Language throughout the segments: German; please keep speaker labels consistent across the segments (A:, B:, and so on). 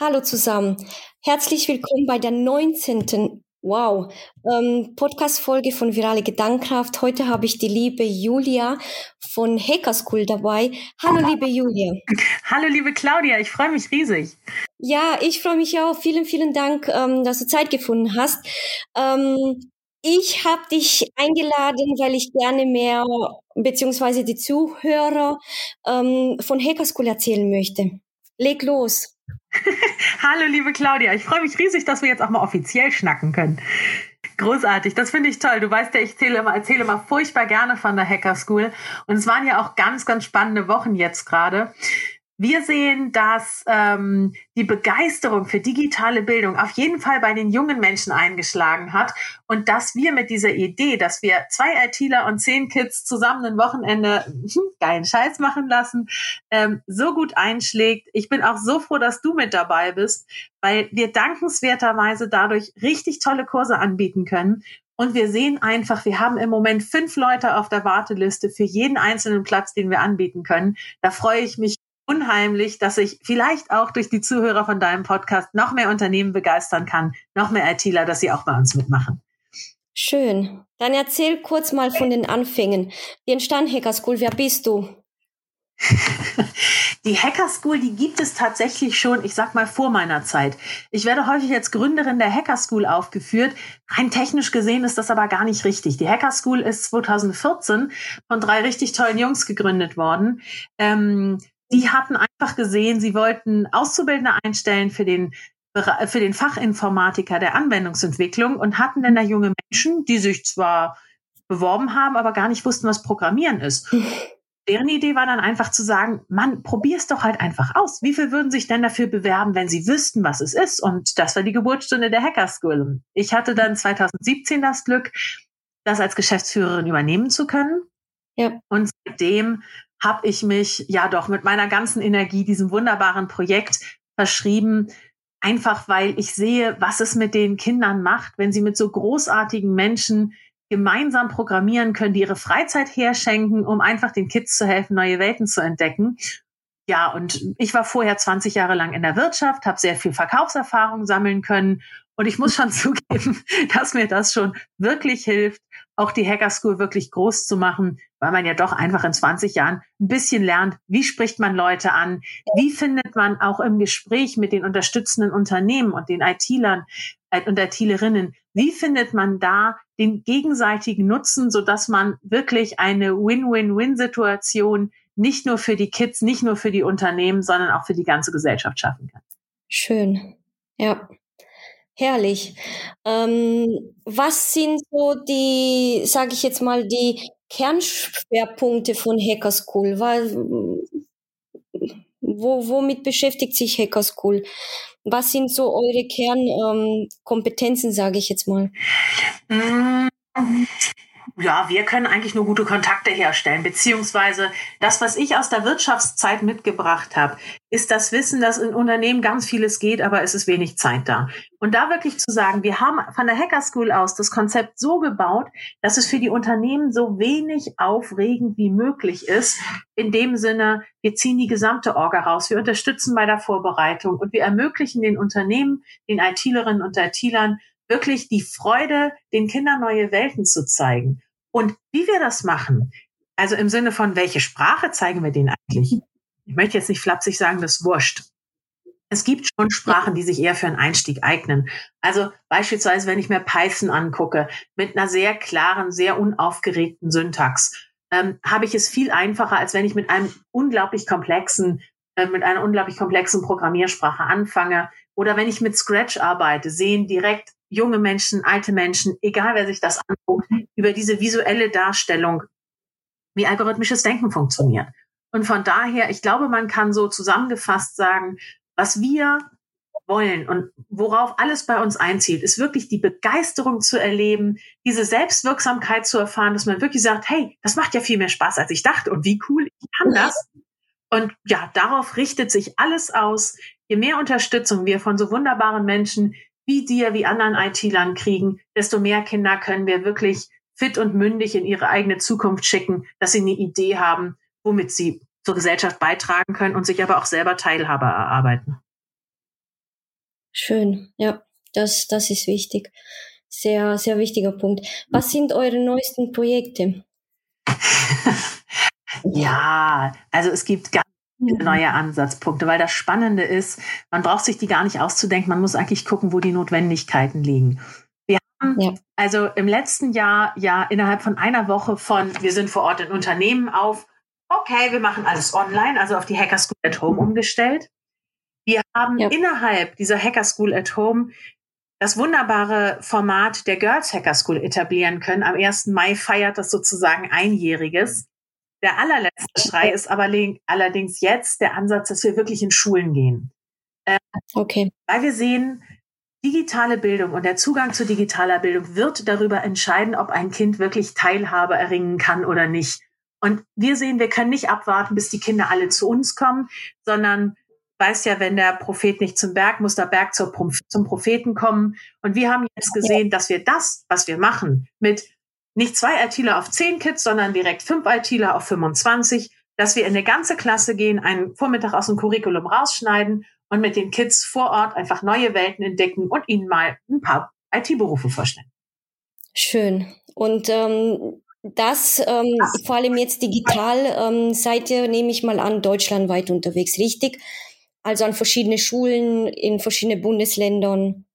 A: Hallo zusammen. Herzlich willkommen bei der 19. Wow, ähm, Podcast-Folge von Virale Gedankenkraft. Heute habe ich die liebe Julia von Hacker School dabei. Hallo, liebe Julia.
B: Hallo, liebe Claudia. Ich freue mich riesig.
A: Ja, ich freue mich auch. Vielen, vielen Dank, ähm, dass du Zeit gefunden hast. Ähm, ich habe dich eingeladen, weil ich gerne mehr, beziehungsweise die Zuhörer ähm, von Hacker School erzählen möchte. Leg los.
B: Hallo, liebe Claudia. Ich freue mich riesig, dass wir jetzt auch mal offiziell schnacken können. Großartig, das finde ich toll. Du weißt ja, ich erzähle immer, erzähle immer furchtbar gerne von der Hacker School. Und es waren ja auch ganz, ganz spannende Wochen jetzt gerade. Wir sehen, dass ähm, die Begeisterung für digitale Bildung auf jeden Fall bei den jungen Menschen eingeschlagen hat und dass wir mit dieser Idee, dass wir zwei ITler und zehn Kids zusammen ein Wochenende geilen Scheiß machen lassen, ähm, so gut einschlägt. Ich bin auch so froh, dass du mit dabei bist, weil wir dankenswerterweise dadurch richtig tolle Kurse anbieten können und wir sehen einfach, wir haben im Moment fünf Leute auf der Warteliste für jeden einzelnen Platz, den wir anbieten können. Da freue ich mich unheimlich, dass ich vielleicht auch durch die Zuhörer von deinem Podcast noch mehr Unternehmen begeistern kann, noch mehr ITler, dass sie auch bei uns mitmachen.
A: Schön. Dann erzähl kurz mal von den Anfängen. Wie entstand Hacker School? Wer bist du?
B: Die Hacker School, die gibt es tatsächlich schon, ich sag mal, vor meiner Zeit. Ich werde häufig als Gründerin der Hacker School aufgeführt. Rein technisch gesehen ist das aber gar nicht richtig. Die Hacker School ist 2014 von drei richtig tollen Jungs gegründet worden. Ähm, die hatten einfach gesehen, sie wollten Auszubildende einstellen für den für den Fachinformatiker der Anwendungsentwicklung und hatten dann da junge Menschen, die sich zwar beworben haben, aber gar nicht wussten, was Programmieren ist. Deren Idee war dann einfach zu sagen, Mann, probier's doch halt einfach aus. Wie viel würden sich denn dafür bewerben, wenn sie wüssten, was es ist? Und das war die Geburtsstunde der Hacker School. Ich hatte dann 2017 das Glück, das als Geschäftsführerin übernehmen zu können. Ja. Und seitdem habe ich mich ja doch mit meiner ganzen Energie diesem wunderbaren Projekt verschrieben, einfach weil ich sehe, was es mit den Kindern macht, wenn sie mit so großartigen Menschen gemeinsam programmieren können, die ihre Freizeit herschenken, um einfach den Kids zu helfen, neue Welten zu entdecken. Ja, und ich war vorher 20 Jahre lang in der Wirtschaft, habe sehr viel Verkaufserfahrung sammeln können und ich muss schon zugeben, dass mir das schon wirklich hilft, auch die Hacker School wirklich groß zu machen, weil man ja doch einfach in 20 Jahren ein bisschen lernt, wie spricht man Leute an, wie findet man auch im Gespräch mit den unterstützenden Unternehmen und den IT-Lern äh, und IT-Lerinnen, wie findet man da den gegenseitigen Nutzen, so dass man wirklich eine Win-Win-Win-Situation nicht nur für die Kids, nicht nur für die Unternehmen, sondern auch für die ganze Gesellschaft schaffen kann.
A: Schön. Ja. Herrlich. Ähm, was sind so die, sage ich jetzt mal, die Kernschwerpunkte von Hacker School? Weil, wo, womit beschäftigt sich Hacker School? Was sind so eure Kernkompetenzen, ähm, sage ich jetzt mal?
B: Ja, wir können eigentlich nur gute Kontakte herstellen, beziehungsweise das, was ich aus der Wirtschaftszeit mitgebracht habe, ist das Wissen, dass in Unternehmen ganz vieles geht, aber es ist wenig Zeit da. Und da wirklich zu sagen, wir haben von der Hacker School aus das Konzept so gebaut, dass es für die Unternehmen so wenig aufregend wie möglich ist. In dem Sinne, wir ziehen die gesamte Orga raus, wir unterstützen bei der Vorbereitung und wir ermöglichen den Unternehmen, den IT-Lerinnen und IT-Lern wirklich die Freude, den Kindern neue Welten zu zeigen. Und wie wir das machen, also im Sinne von, welche Sprache zeigen wir denen eigentlich? Ich möchte jetzt nicht flapsig sagen, das wurscht. Es gibt schon Sprachen, die sich eher für einen Einstieg eignen. Also beispielsweise, wenn ich mir Python angucke, mit einer sehr klaren, sehr unaufgeregten Syntax, ähm, habe ich es viel einfacher, als wenn ich mit einem unglaublich komplexen, äh, mit einer unglaublich komplexen Programmiersprache anfange. Oder wenn ich mit Scratch arbeite, sehen direkt junge Menschen, alte Menschen, egal wer sich das anguckt, über diese visuelle Darstellung, wie algorithmisches Denken funktioniert. Und von daher, ich glaube, man kann so zusammengefasst sagen, was wir wollen und worauf alles bei uns einzielt, ist wirklich die Begeisterung zu erleben, diese Selbstwirksamkeit zu erfahren, dass man wirklich sagt, hey, das macht ja viel mehr Spaß, als ich dachte und wie cool, ich kann das. Und ja, darauf richtet sich alles aus. Je mehr Unterstützung wir von so wunderbaren Menschen wie dir, wie anderen IT-Lern kriegen, desto mehr Kinder können wir wirklich fit und mündig in ihre eigene Zukunft schicken, dass sie eine Idee haben, womit sie zur Gesellschaft beitragen können und sich aber auch selber Teilhabe erarbeiten.
A: Schön, ja, das, das ist wichtig. Sehr, sehr wichtiger Punkt. Was sind eure neuesten Projekte?
B: ja, also es gibt ganz neue Ansatzpunkte, weil das Spannende ist, man braucht sich die gar nicht auszudenken, man muss eigentlich gucken, wo die Notwendigkeiten liegen. Wir haben ja. also im letzten Jahr ja innerhalb von einer Woche von wir sind vor Ort in Unternehmen auf, okay, wir machen alles online, also auf die Hacker School at Home umgestellt. Wir haben ja. innerhalb dieser Hacker School at Home das wunderbare Format der Girls Hacker School etablieren können. Am 1. Mai feiert das sozusagen einjähriges. Der allerletzte Schrei ist aber allerdings jetzt der Ansatz, dass wir wirklich in Schulen gehen.
A: Ähm, okay.
B: Weil wir sehen, digitale Bildung und der Zugang zu digitaler Bildung wird darüber entscheiden, ob ein Kind wirklich Teilhabe erringen kann oder nicht. Und wir sehen, wir können nicht abwarten, bis die Kinder alle zu uns kommen, sondern weiß ja, wenn der Prophet nicht zum Berg, muss der Berg zum Propheten kommen. Und wir haben jetzt gesehen, dass wir das, was wir machen, mit nicht zwei ITler auf zehn Kids, sondern direkt fünf ITler auf 25, dass wir in eine ganze Klasse gehen, einen Vormittag aus dem Curriculum rausschneiden und mit den Kids vor Ort einfach neue Welten entdecken und ihnen mal ein paar IT-Berufe vorstellen.
A: Schön. Und ähm, das, ähm, vor allem jetzt digital, ähm, seid ihr, nehme ich mal an, deutschlandweit unterwegs, richtig? also an verschiedene Schulen in verschiedenen Bundesländern?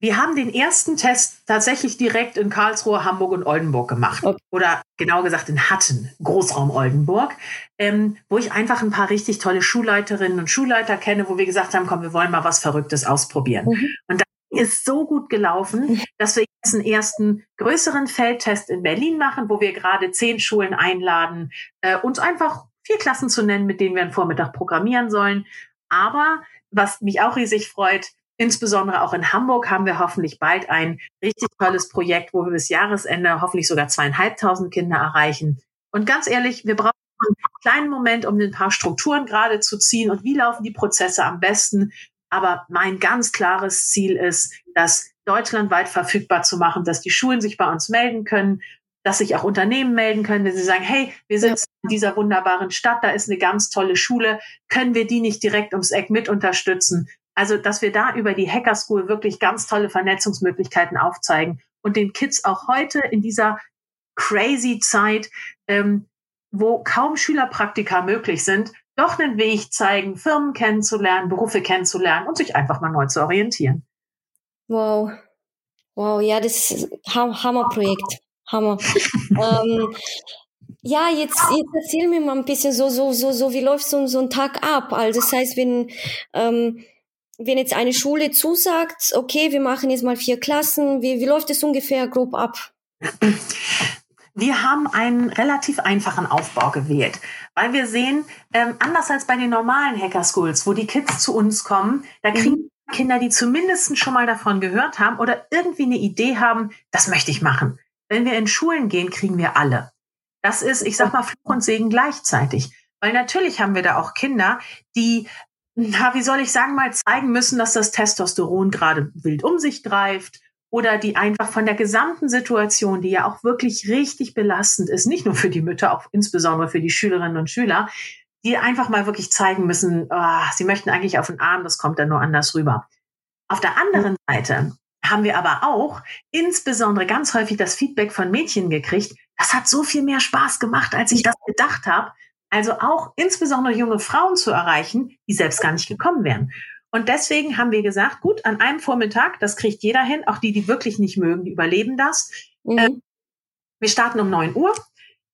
B: Wir haben den ersten Test tatsächlich direkt in Karlsruhe, Hamburg und Oldenburg gemacht. Okay. Oder genau gesagt in Hatten, Großraum Oldenburg, ähm, wo ich einfach ein paar richtig tolle Schulleiterinnen und Schulleiter kenne, wo wir gesagt haben, komm, wir wollen mal was Verrücktes ausprobieren. Mhm. Und das ist so gut gelaufen, mhm. dass wir jetzt einen ersten größeren Feldtest in Berlin machen, wo wir gerade zehn Schulen einladen, äh, uns einfach vier Klassen zu nennen, mit denen wir einen Vormittag programmieren sollen. Aber was mich auch riesig freut, insbesondere auch in Hamburg haben wir hoffentlich bald ein richtig tolles Projekt, wo wir bis Jahresende hoffentlich sogar zweieinhalbtausend Kinder erreichen. Und ganz ehrlich, wir brauchen einen kleinen Moment, um ein paar Strukturen gerade zu ziehen und wie laufen die Prozesse am besten. Aber mein ganz klares Ziel ist, das deutschlandweit verfügbar zu machen, dass die Schulen sich bei uns melden können dass sich auch Unternehmen melden können, wenn sie sagen, hey, wir sind in dieser wunderbaren Stadt, da ist eine ganz tolle Schule, können wir die nicht direkt ums Eck mit unterstützen? Also, dass wir da über die Hacker School wirklich ganz tolle Vernetzungsmöglichkeiten aufzeigen und den Kids auch heute in dieser crazy Zeit, ähm, wo kaum Schülerpraktika möglich sind, doch einen Weg zeigen, Firmen kennenzulernen, Berufe kennenzulernen und sich einfach mal neu zu orientieren.
A: Wow. Wow, ja, das ist ein Hammerprojekt. Hammer. ähm, ja, jetzt, jetzt erzähl mir mal ein bisschen so, so, so, so, wie läuft so, so ein Tag ab? Also das heißt, wenn, ähm, wenn jetzt eine Schule zusagt, okay, wir machen jetzt mal vier Klassen, wie, wie läuft es ungefähr grob ab?
B: Wir haben einen relativ einfachen Aufbau gewählt, weil wir sehen, ähm, anders als bei den normalen Hacker Schools, wo die Kids zu uns kommen, da kriegen mhm. Kinder, die zumindest schon mal davon gehört haben oder irgendwie eine Idee haben, das möchte ich machen. Wenn wir in Schulen gehen, kriegen wir alle. Das ist, ich sag mal, Fluch und Segen gleichzeitig. Weil natürlich haben wir da auch Kinder, die, na, wie soll ich sagen, mal zeigen müssen, dass das Testosteron gerade wild um sich greift oder die einfach von der gesamten Situation, die ja auch wirklich richtig belastend ist, nicht nur für die Mütter, auch insbesondere für die Schülerinnen und Schüler, die einfach mal wirklich zeigen müssen, oh, sie möchten eigentlich auf den Arm, das kommt dann nur anders rüber. Auf der anderen Seite haben wir aber auch insbesondere ganz häufig das Feedback von Mädchen gekriegt, das hat so viel mehr Spaß gemacht, als ich das gedacht habe. Also auch insbesondere junge Frauen zu erreichen, die selbst gar nicht gekommen wären. Und deswegen haben wir gesagt, gut, an einem Vormittag, das kriegt jeder hin, auch die, die wirklich nicht mögen, die überleben das. Mhm. Äh, wir starten um 9 Uhr,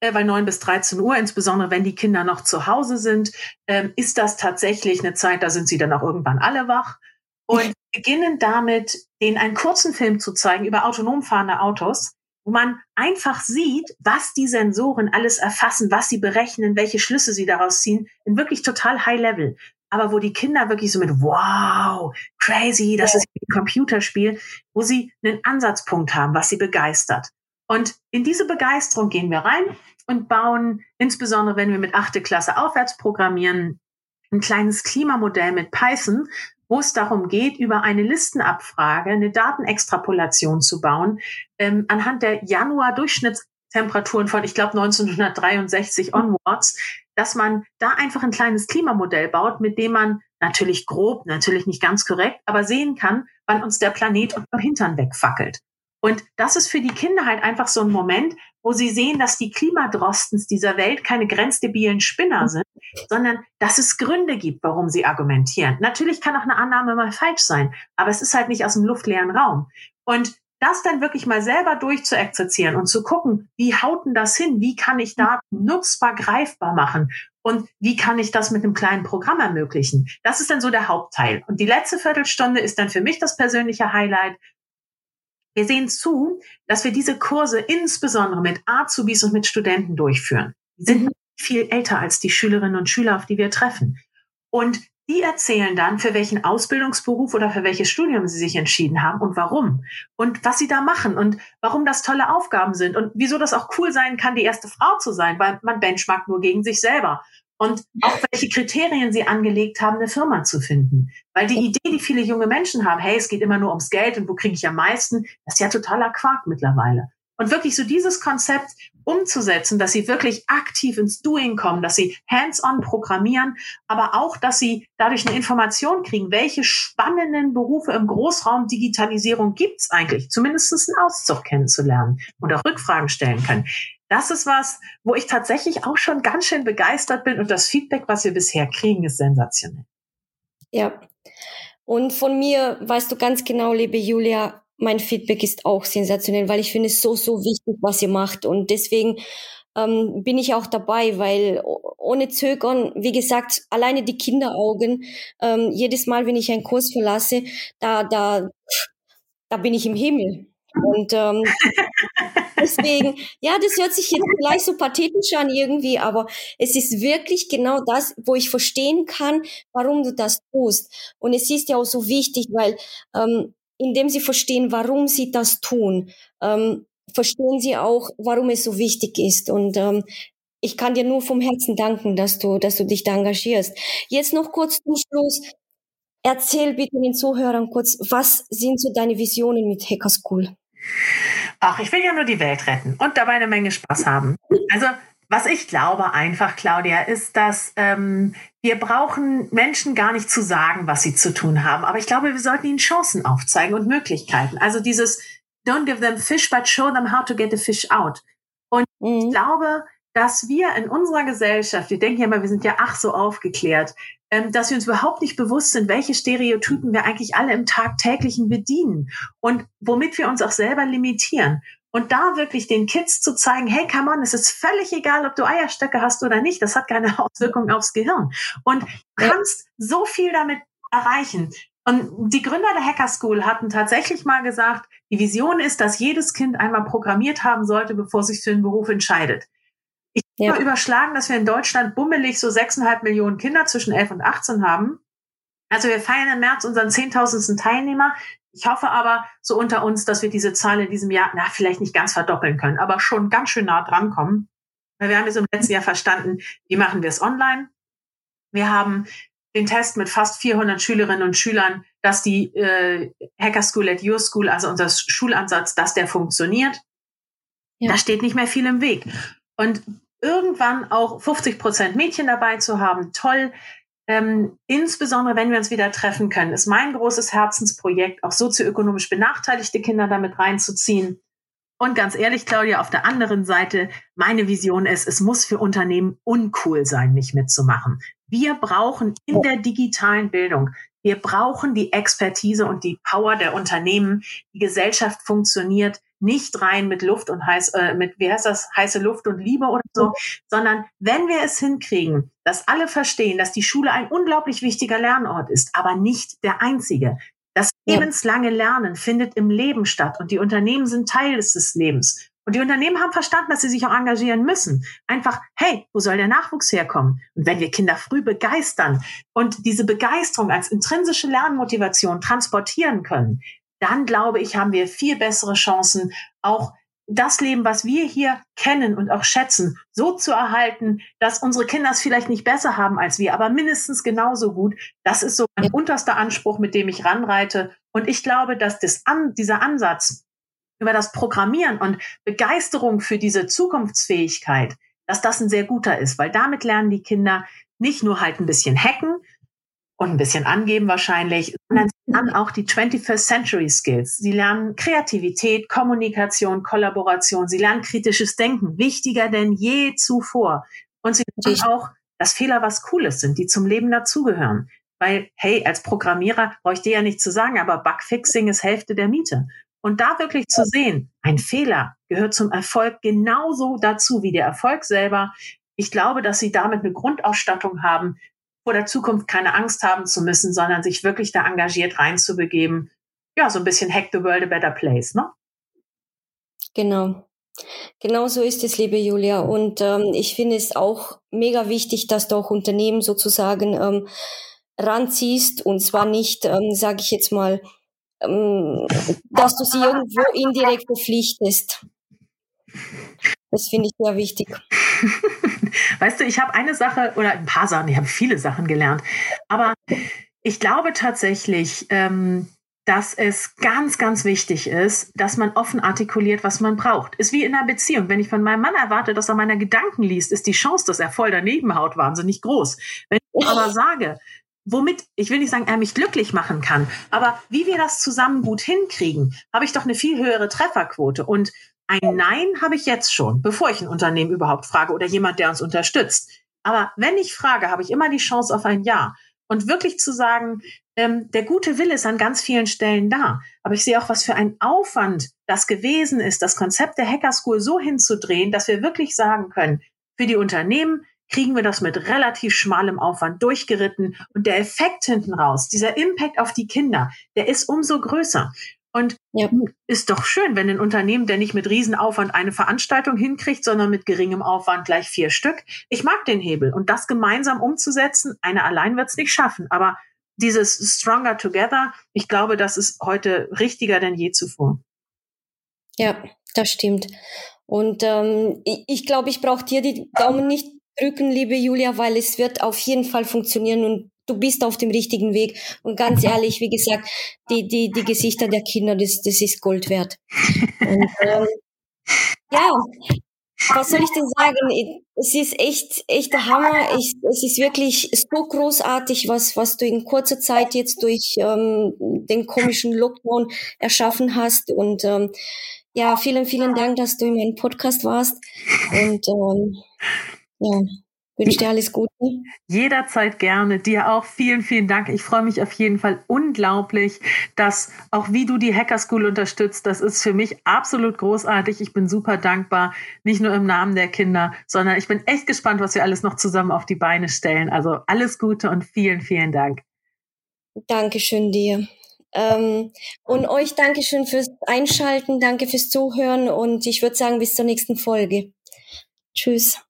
B: äh, weil 9 bis 13 Uhr, insbesondere wenn die Kinder noch zu Hause sind, äh, ist das tatsächlich eine Zeit, da sind sie dann auch irgendwann alle wach und beginnen damit, denen einen kurzen Film zu zeigen über autonom fahrende Autos, wo man einfach sieht, was die Sensoren alles erfassen, was sie berechnen, welche Schlüsse sie daraus ziehen, in wirklich total High Level. Aber wo die Kinder wirklich so mit Wow, crazy, das ist ein Computerspiel, wo sie einen Ansatzpunkt haben, was sie begeistert. Und in diese Begeisterung gehen wir rein und bauen, insbesondere wenn wir mit achte Klasse aufwärts programmieren, ein kleines Klimamodell mit Python, wo es darum geht, über eine Listenabfrage eine Datenextrapolation zu bauen, ähm, anhand der Januar-Durchschnittstemperaturen von, ich glaube, 1963 onwards, dass man da einfach ein kleines Klimamodell baut, mit dem man natürlich grob, natürlich nicht ganz korrekt, aber sehen kann, wann uns der Planet unter Hintern wegfackelt. Und das ist für die Kinder halt einfach so ein Moment, wo sie sehen, dass die Klimadrostens dieser Welt keine grenzdebilen Spinner sind, sondern dass es Gründe gibt, warum sie argumentieren. Natürlich kann auch eine Annahme mal falsch sein, aber es ist halt nicht aus dem luftleeren Raum. Und das dann wirklich mal selber durchzuexerzieren und zu gucken, wie haut denn das hin? Wie kann ich Daten nutzbar greifbar machen? Und wie kann ich das mit einem kleinen Programm ermöglichen? Das ist dann so der Hauptteil. Und die letzte Viertelstunde ist dann für mich das persönliche Highlight. Wir sehen zu, dass wir diese Kurse insbesondere mit Azubis und mit Studenten durchführen. Die sind mhm. viel älter als die Schülerinnen und Schüler, auf die wir treffen. Und die erzählen dann, für welchen Ausbildungsberuf oder für welches Studium sie sich entschieden haben und warum und was sie da machen und warum das tolle Aufgaben sind und wieso das auch cool sein kann, die erste Frau zu sein, weil man benchmarkt nur gegen sich selber und auch welche Kriterien sie angelegt haben, eine Firma zu finden. Weil die Idee, die viele junge Menschen haben, hey, es geht immer nur ums Geld und wo kriege ich am meisten, das ist ja totaler Quark mittlerweile. Und wirklich so dieses Konzept umzusetzen, dass sie wirklich aktiv ins Doing kommen, dass sie hands-on programmieren, aber auch, dass sie dadurch eine Information kriegen, welche spannenden Berufe im Großraum Digitalisierung gibt's eigentlich, zumindest einen Auszug kennenzulernen und auch Rückfragen stellen können. Das ist was, wo ich tatsächlich auch schon ganz schön begeistert bin und das Feedback, was wir bisher kriegen, ist sensationell.
A: Ja. Und von mir weißt du ganz genau, liebe Julia, mein Feedback ist auch sensationell, weil ich finde es so, so wichtig, was ihr macht. Und deswegen ähm, bin ich auch dabei, weil ohne Zögern, wie gesagt, alleine die Kinderaugen, ähm, jedes Mal, wenn ich einen Kurs verlasse, da, da, da bin ich im Himmel. Und ähm, deswegen, ja, das hört sich jetzt gleich so pathetisch an irgendwie, aber es ist wirklich genau das, wo ich verstehen kann, warum du das tust. Und es ist ja auch so wichtig, weil ähm, indem sie verstehen, warum sie das tun, ähm, verstehen sie auch, warum es so wichtig ist. Und ähm, ich kann dir nur vom Herzen danken, dass du, dass du dich da engagierst. Jetzt noch kurz zum Schluss. Erzähl bitte den Zuhörern kurz, was sind so deine Visionen mit Hacker School?
B: Ach, ich will ja nur die Welt retten und dabei eine Menge Spaß haben. Also was ich glaube einfach, Claudia, ist, dass ähm, wir brauchen Menschen gar nicht zu sagen, was sie zu tun haben. Aber ich glaube, wir sollten ihnen Chancen aufzeigen und Möglichkeiten. Also dieses Don't give them fish, but show them how to get the fish out. Und mhm. ich glaube, dass wir in unserer Gesellschaft, wir denken ja immer, wir sind ja ach so aufgeklärt, dass wir uns überhaupt nicht bewusst sind, welche Stereotypen wir eigentlich alle im tagtäglichen bedienen und womit wir uns auch selber limitieren. Und da wirklich den Kids zu zeigen, hey, come on, es ist völlig egal, ob du Eierstöcke hast oder nicht. Das hat keine Auswirkungen aufs Gehirn. Und kannst so viel damit erreichen. Und die Gründer der Hacker School hatten tatsächlich mal gesagt, die Vision ist, dass jedes Kind einmal programmiert haben sollte, bevor sich für einen Beruf entscheidet. Ich ja. habe überschlagen, dass wir in Deutschland bummelig so sechseinhalb Millionen Kinder zwischen elf und 18 haben. Also wir feiern im März unseren zehntausendsten Teilnehmer. Ich hoffe aber so unter uns, dass wir diese Zahl in diesem Jahr, na, vielleicht nicht ganz verdoppeln können, aber schon ganz schön nah dran kommen. Weil wir haben jetzt im letzten Jahr verstanden, wie machen wir es online? Wir haben den Test mit fast 400 Schülerinnen und Schülern, dass die äh, Hacker School at Your School, also unser Schulansatz, dass der funktioniert. Ja. Da steht nicht mehr viel im Weg. Und irgendwann auch 50 Prozent Mädchen dabei zu haben, toll. Ähm, insbesondere wenn wir uns wieder treffen können, ist mein großes Herzensprojekt, auch sozioökonomisch benachteiligte Kinder damit reinzuziehen. Und ganz ehrlich, Claudia, auf der anderen Seite, meine Vision ist, es muss für Unternehmen uncool sein, nicht mitzumachen. Wir brauchen in der digitalen Bildung, wir brauchen die Expertise und die Power der Unternehmen. Die Gesellschaft funktioniert nicht rein mit Luft und heiß, äh, mit, wie heißt das, heiße Luft und Liebe oder so, sondern wenn wir es hinkriegen, dass alle verstehen, dass die Schule ein unglaublich wichtiger Lernort ist, aber nicht der einzige. Das lebenslange Lernen findet im Leben statt und die Unternehmen sind Teil des Lebens. Und die Unternehmen haben verstanden, dass sie sich auch engagieren müssen. Einfach, hey, wo soll der Nachwuchs herkommen? Und wenn wir Kinder früh begeistern und diese Begeisterung als intrinsische Lernmotivation transportieren können, dann glaube ich, haben wir viel bessere Chancen, auch das Leben, was wir hier kennen und auch schätzen, so zu erhalten, dass unsere Kinder es vielleicht nicht besser haben als wir, aber mindestens genauso gut. Das ist so mein unterster Anspruch, mit dem ich ranreite. Und ich glaube, dass das an, dieser Ansatz über das Programmieren und Begeisterung für diese Zukunftsfähigkeit, dass das ein sehr guter ist, weil damit lernen die Kinder nicht nur halt ein bisschen hacken, und ein bisschen angeben wahrscheinlich, sondern sie lernen auch die 21st Century Skills. Sie lernen Kreativität, Kommunikation, Kollaboration. Sie lernen kritisches Denken, wichtiger denn je zuvor. Und sie lernen auch, dass Fehler was Cooles sind, die zum Leben dazugehören. Weil, hey, als Programmierer brauche ich dir ja nicht zu sagen, aber Bugfixing ist Hälfte der Miete. Und da wirklich zu sehen, ein Fehler gehört zum Erfolg genauso dazu wie der Erfolg selber. Ich glaube, dass sie damit eine Grundausstattung haben, vor der Zukunft keine Angst haben zu müssen, sondern sich wirklich da engagiert reinzubegeben. Ja, so ein bisschen Hack the World a Better Place, ne?
A: Genau. Genau so ist es, liebe Julia. Und ähm, ich finde es auch mega wichtig, dass du auch Unternehmen sozusagen ähm, ranziehst und zwar nicht, ähm, sage ich jetzt mal, ähm, dass du sie irgendwo indirekt verpflichtest. Das finde ich sehr wichtig.
B: Weißt du, ich habe eine Sache oder ein paar Sachen, ich habe viele Sachen gelernt, aber ich glaube tatsächlich, ähm, dass es ganz, ganz wichtig ist, dass man offen artikuliert, was man braucht. Ist wie in einer Beziehung. Wenn ich von meinem Mann erwarte, dass er meine Gedanken liest, ist die Chance, dass er voll daneben haut, wahnsinnig groß. Wenn ich aber sage, womit, ich will nicht sagen, er mich glücklich machen kann, aber wie wir das zusammen gut hinkriegen, habe ich doch eine viel höhere Trefferquote. Und ein Nein habe ich jetzt schon, bevor ich ein Unternehmen überhaupt frage oder jemand, der uns unterstützt. Aber wenn ich frage, habe ich immer die Chance auf ein Ja. Und wirklich zu sagen, ähm, der gute Wille ist an ganz vielen Stellen da. Aber ich sehe auch, was für ein Aufwand das gewesen ist, das Konzept der Hacker School so hinzudrehen, dass wir wirklich sagen können, für die Unternehmen kriegen wir das mit relativ schmalem Aufwand durchgeritten. Und der Effekt hinten raus, dieser Impact auf die Kinder, der ist umso größer. Und ja. ist doch schön, wenn ein Unternehmen, der nicht mit Riesenaufwand eine Veranstaltung hinkriegt, sondern mit geringem Aufwand gleich vier Stück. Ich mag den Hebel. Und das gemeinsam umzusetzen, eine allein wird es nicht schaffen. Aber dieses Stronger Together, ich glaube, das ist heute richtiger denn je zuvor.
A: Ja, das stimmt. Und ähm, ich, ich glaube, ich brauche dir die Daumen nicht drücken, liebe Julia, weil es wird auf jeden Fall funktionieren und du bist auf dem richtigen Weg. Und ganz ehrlich, wie gesagt, die, die, die Gesichter der Kinder, das, das ist Gold wert. Und, ähm, ja, was soll ich denn sagen? Es ist echt, echt der Hammer. Ich, es ist wirklich so großartig, was, was du in kurzer Zeit jetzt durch ähm, den komischen Lockdown erschaffen hast. Und ähm, ja, vielen, vielen Dank, dass du in meinem Podcast warst. Und ähm, ja, wünsche dir alles Gute.
B: Jederzeit gerne. Dir auch vielen, vielen Dank. Ich freue mich auf jeden Fall unglaublich, dass auch wie du die Hacker School unterstützt, das ist für mich absolut großartig. Ich bin super dankbar, nicht nur im Namen der Kinder, sondern ich bin echt gespannt, was wir alles noch zusammen auf die Beine stellen. Also alles Gute und vielen, vielen Dank.
A: Dankeschön dir. Ähm, und euch Dankeschön fürs Einschalten, danke fürs Zuhören und ich würde sagen, bis zur nächsten Folge. Tschüss.